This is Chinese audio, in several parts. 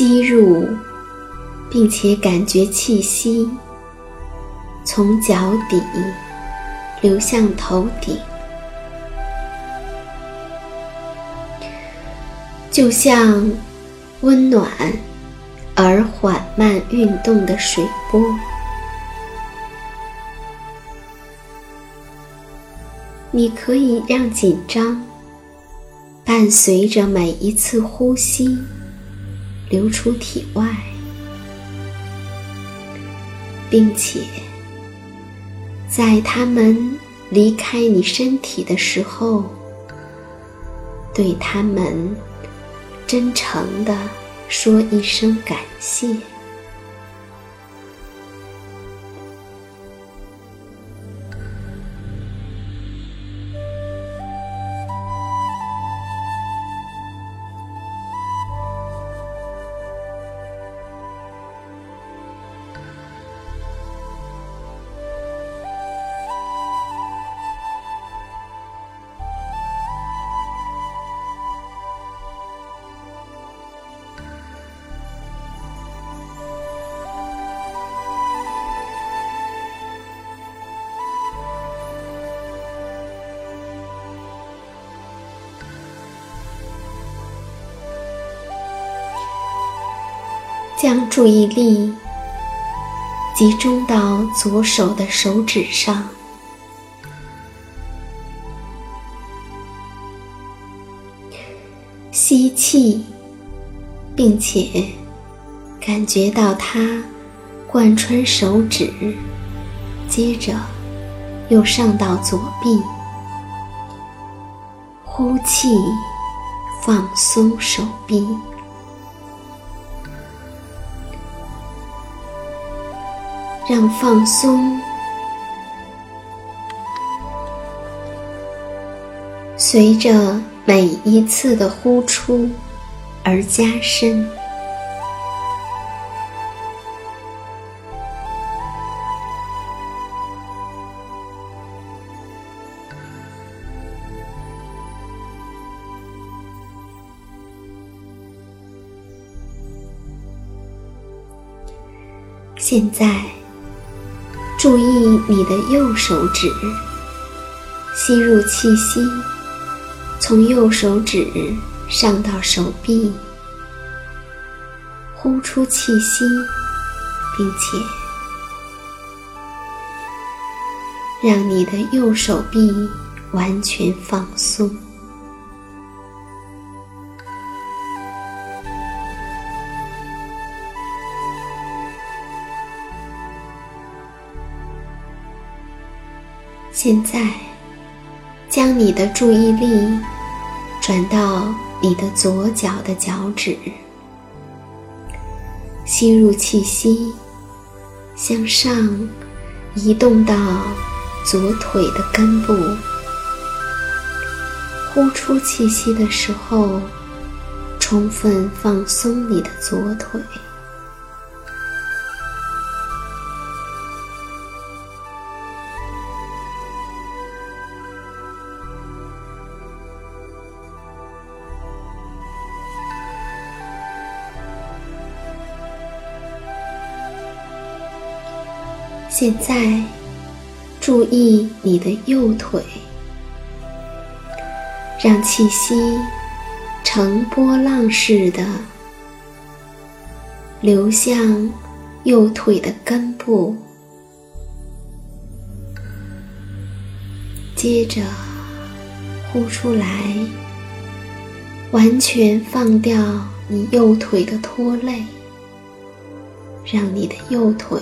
吸入，并且感觉气息从脚底流向头顶，就像温暖而缓慢运动的水波。你可以让紧张伴随着每一次呼吸。流出体外，并且在他们离开你身体的时候，对他们真诚的说一声感谢。将注意力集中到左手的手指上，吸气，并且感觉到它贯穿手指，接着又上到左臂，呼气，放松手臂，让放松随着每一次的呼出而加深。现在，注意你的右手指，吸入气息，从右手指上到手臂，呼出气息，并且让你的右手臂完全放松。现在，将你的注意力转到你的左脚的脚趾，吸入气息，向上移动到左腿的根部，呼出气息的时候，充分放松你的左腿。现在，注意你的右腿，让气息呈波浪似的流向右腿的根部，接着呼出来，完全放掉你右腿的拖累，让你的右腿。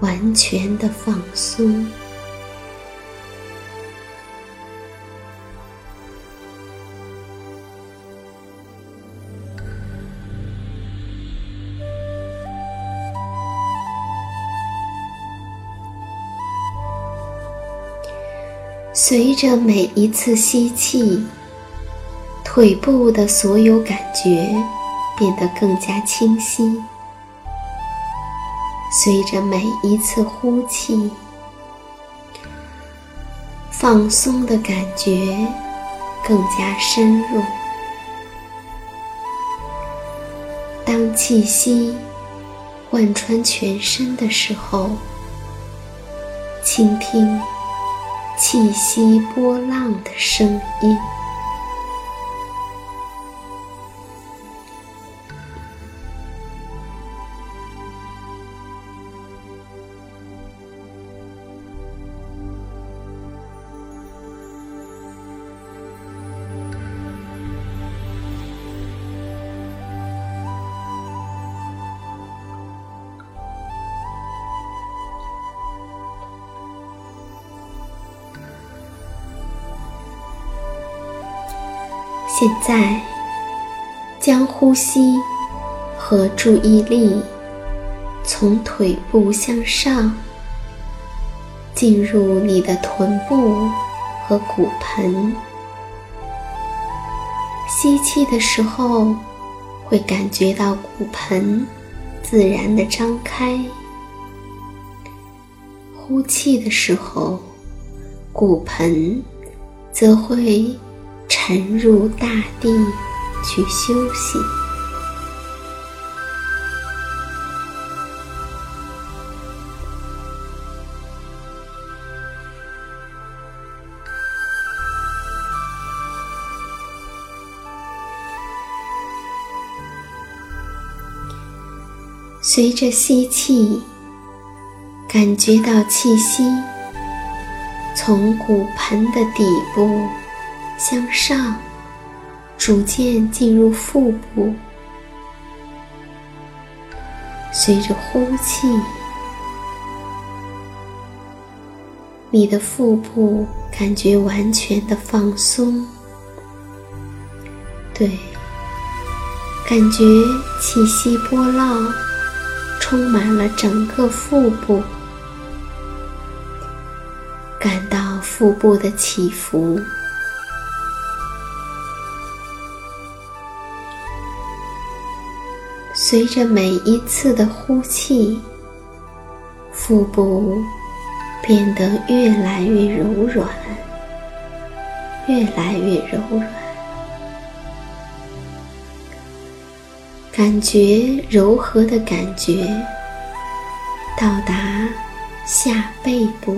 完全的放松。随着每一次吸气，腿部的所有感觉变得更加清晰。随着每一次呼气，放松的感觉更加深入。当气息贯穿全身的时候，倾听气息波浪的声音。现在，将呼吸和注意力从腿部向上，进入你的臀部和骨盆。吸气的时候，会感觉到骨盆自然的张开；呼气的时候，骨盆则会。沉入大地去休息。随着吸气，感觉到气息从骨盆的底部。向上，逐渐进入腹部。随着呼气，你的腹部感觉完全的放松，对，感觉气息波浪充满了整个腹部，感到腹部的起伏。随着每一次的呼气，腹部变得越来越柔软，越来越柔软，感觉柔和的感觉到达下背部，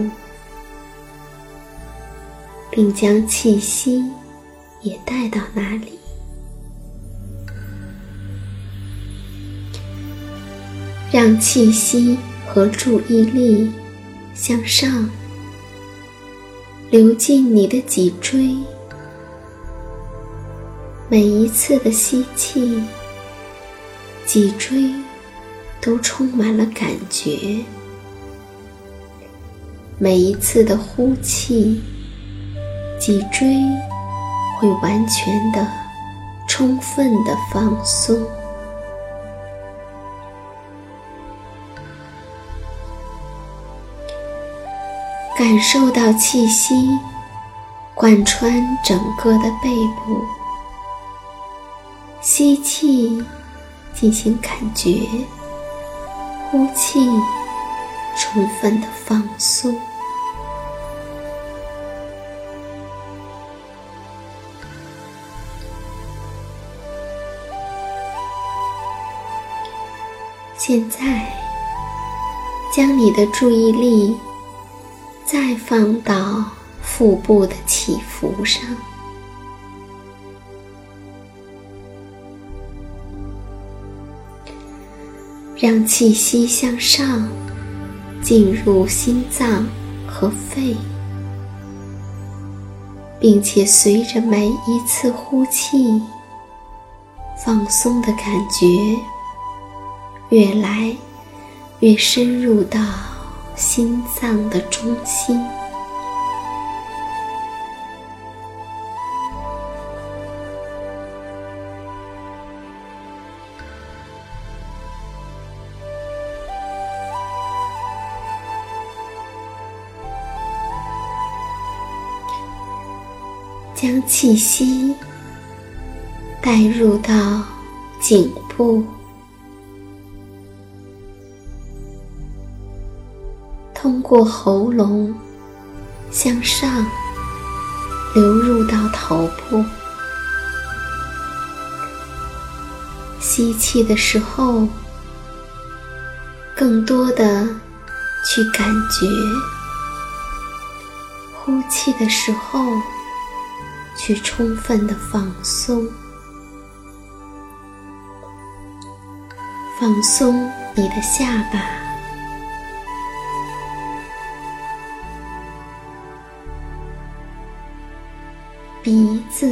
并将气息也带到那里。让气息和注意力向上流进你的脊椎，每一次的吸气，脊椎都充满了感觉；每一次的呼气，脊椎会完全的、充分的放松。感受到气息贯穿整个的背部，吸气进行感觉，呼气充分的放松。现在，将你的注意力。再放到腹部的起伏上，让气息向上进入心脏和肺，并且随着每一次呼气，放松的感觉越来越深入到。心脏的中心，将气息带入到颈部。过喉咙向上流入到头部，吸气的时候，更多的去感觉；呼气的时候，去充分的放松，放松你的下巴。鼻子、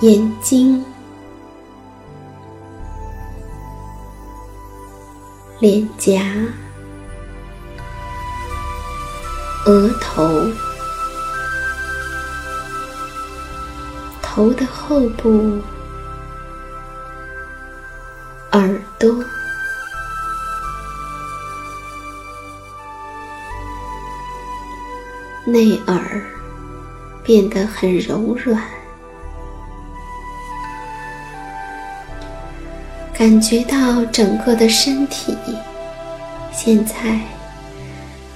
眼睛、脸颊、额头、头的后部、耳朵。内耳变得很柔软，感觉到整个的身体现在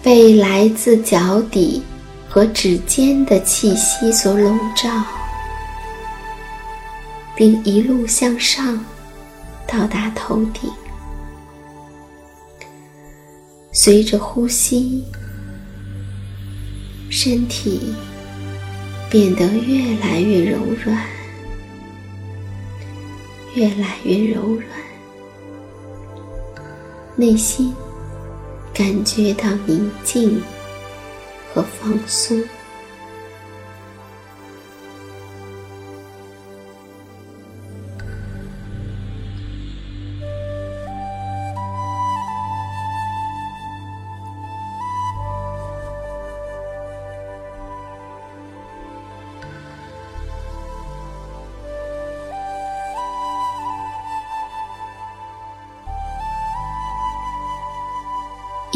被来自脚底和指尖的气息所笼罩，并一路向上到达头顶，随着呼吸。身体变得越来越柔软，越来越柔软，内心感觉到宁静和放松。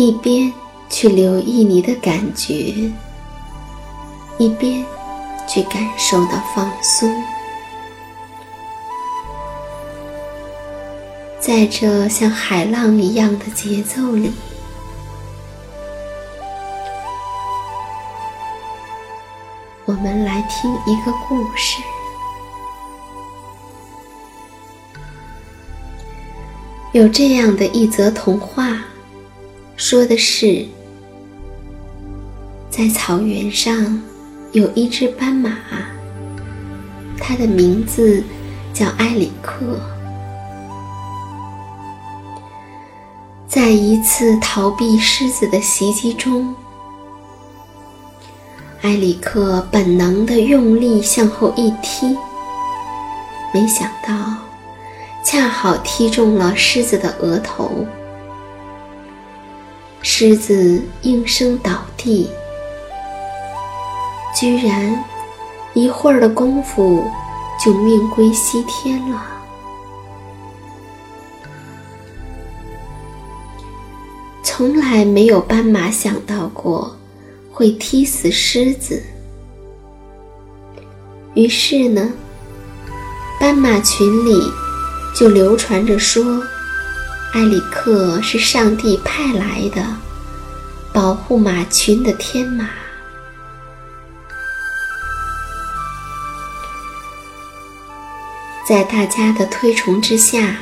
一边去留意你的感觉，一边去感受到放松。在这像海浪一样的节奏里，我们来听一个故事。有这样的一则童话。说的是，在草原上有一只斑马，它的名字叫埃里克。在一次逃避狮子的袭击中，埃里克本能的用力向后一踢，没想到恰好踢中了狮子的额头。狮子应声倒地，居然一会儿的功夫就命归西天了。从来没有斑马想到过会踢死狮子，于是呢，斑马群里就流传着说。埃里克是上帝派来的保护马群的天马，在大家的推崇之下，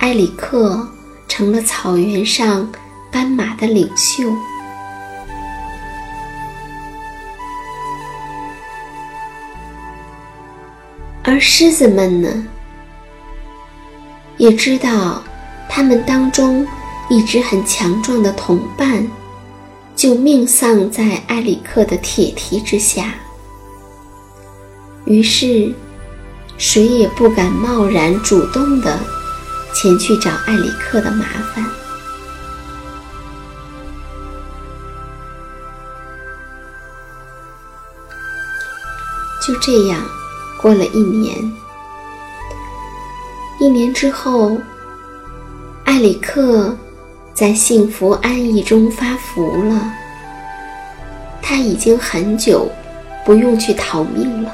埃里克成了草原上斑马的领袖，而狮子们呢，也知道。他们当中一只很强壮的同伴，就命丧在埃里克的铁蹄之下。于是，谁也不敢贸然主动的前去找埃里克的麻烦。就这样，过了一年。一年之后。埃里克在幸福安逸中发福了，他已经很久不用去逃命了。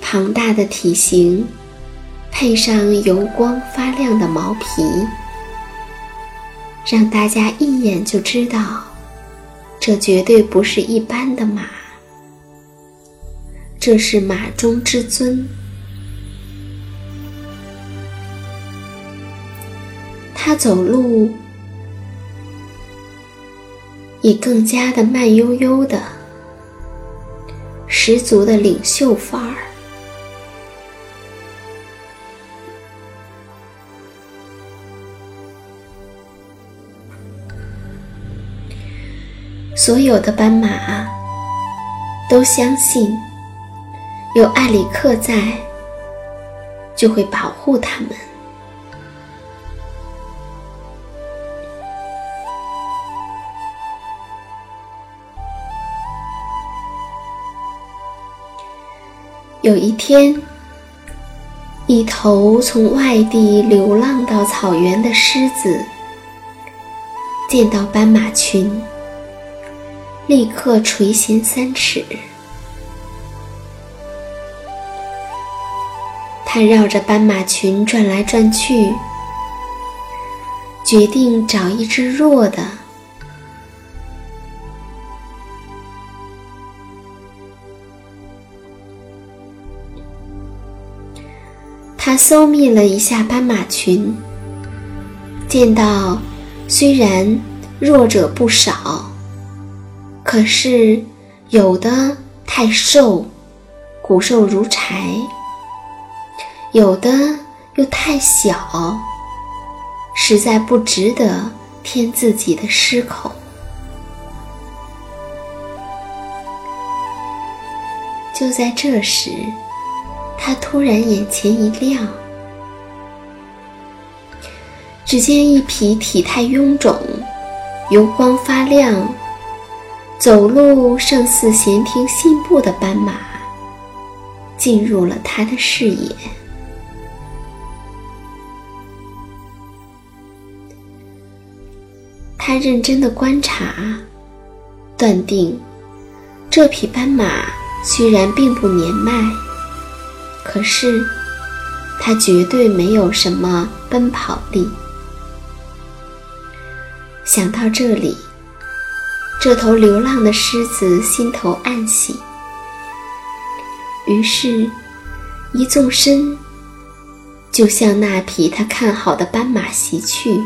庞大的体型，配上油光发亮的毛皮，让大家一眼就知道，这绝对不是一般的马，这是马中之尊。他走路也更加的慢悠悠的，十足的领袖范儿。所有的斑马都相信，有艾里克在，就会保护他们。有一天，一头从外地流浪到草原的狮子，见到斑马群，立刻垂涎三尺。他绕着斑马群转来转去，决定找一只弱的。他搜觅了一下斑马群，见到虽然弱者不少，可是有的太瘦，骨瘦如柴；有的又太小，实在不值得添自己的狮口。就在这时。他突然眼前一亮，只见一匹体态臃肿、油光发亮、走路胜似闲庭信步的斑马进入了他的视野。他认真的观察，断定这匹斑马虽然并不年迈，可是它绝对没有什么奔跑力。想到这里，这头流浪的狮子心头暗喜，于是，一纵身，就向那匹他看好的斑马袭去。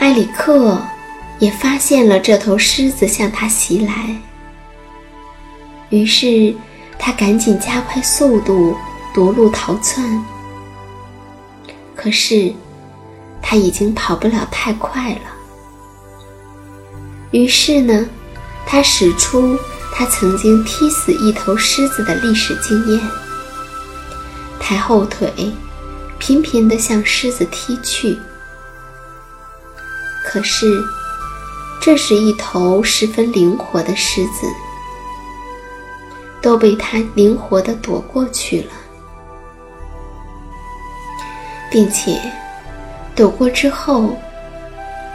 埃里克也发现了这头狮子向他袭来，于是他赶紧加快速度夺路逃窜。可是。他已经跑不了太快了。于是呢，他使出他曾经踢死一头狮子的历史经验，抬后腿，频频地向狮子踢去。可是，这是一头十分灵活的狮子，都被他灵活地躲过去了，并且。躲过之后，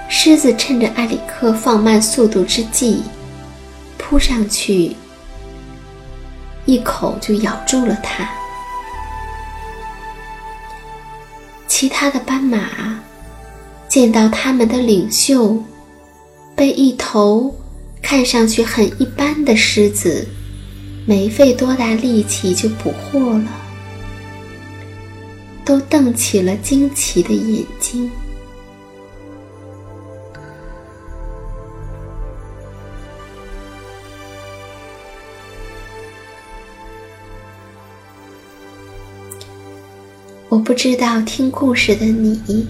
狮子趁着埃里克放慢速度之际，扑上去，一口就咬住了他。其他的斑马见到他们的领袖被一头看上去很一般的狮子没费多大力气就捕获了。都瞪起了惊奇的眼睛。我不知道听故事的你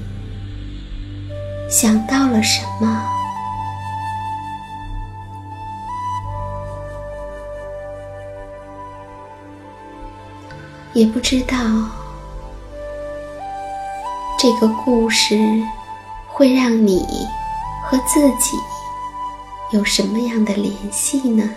想到了什么，也不知道。这个故事会让你和自己有什么样的联系呢？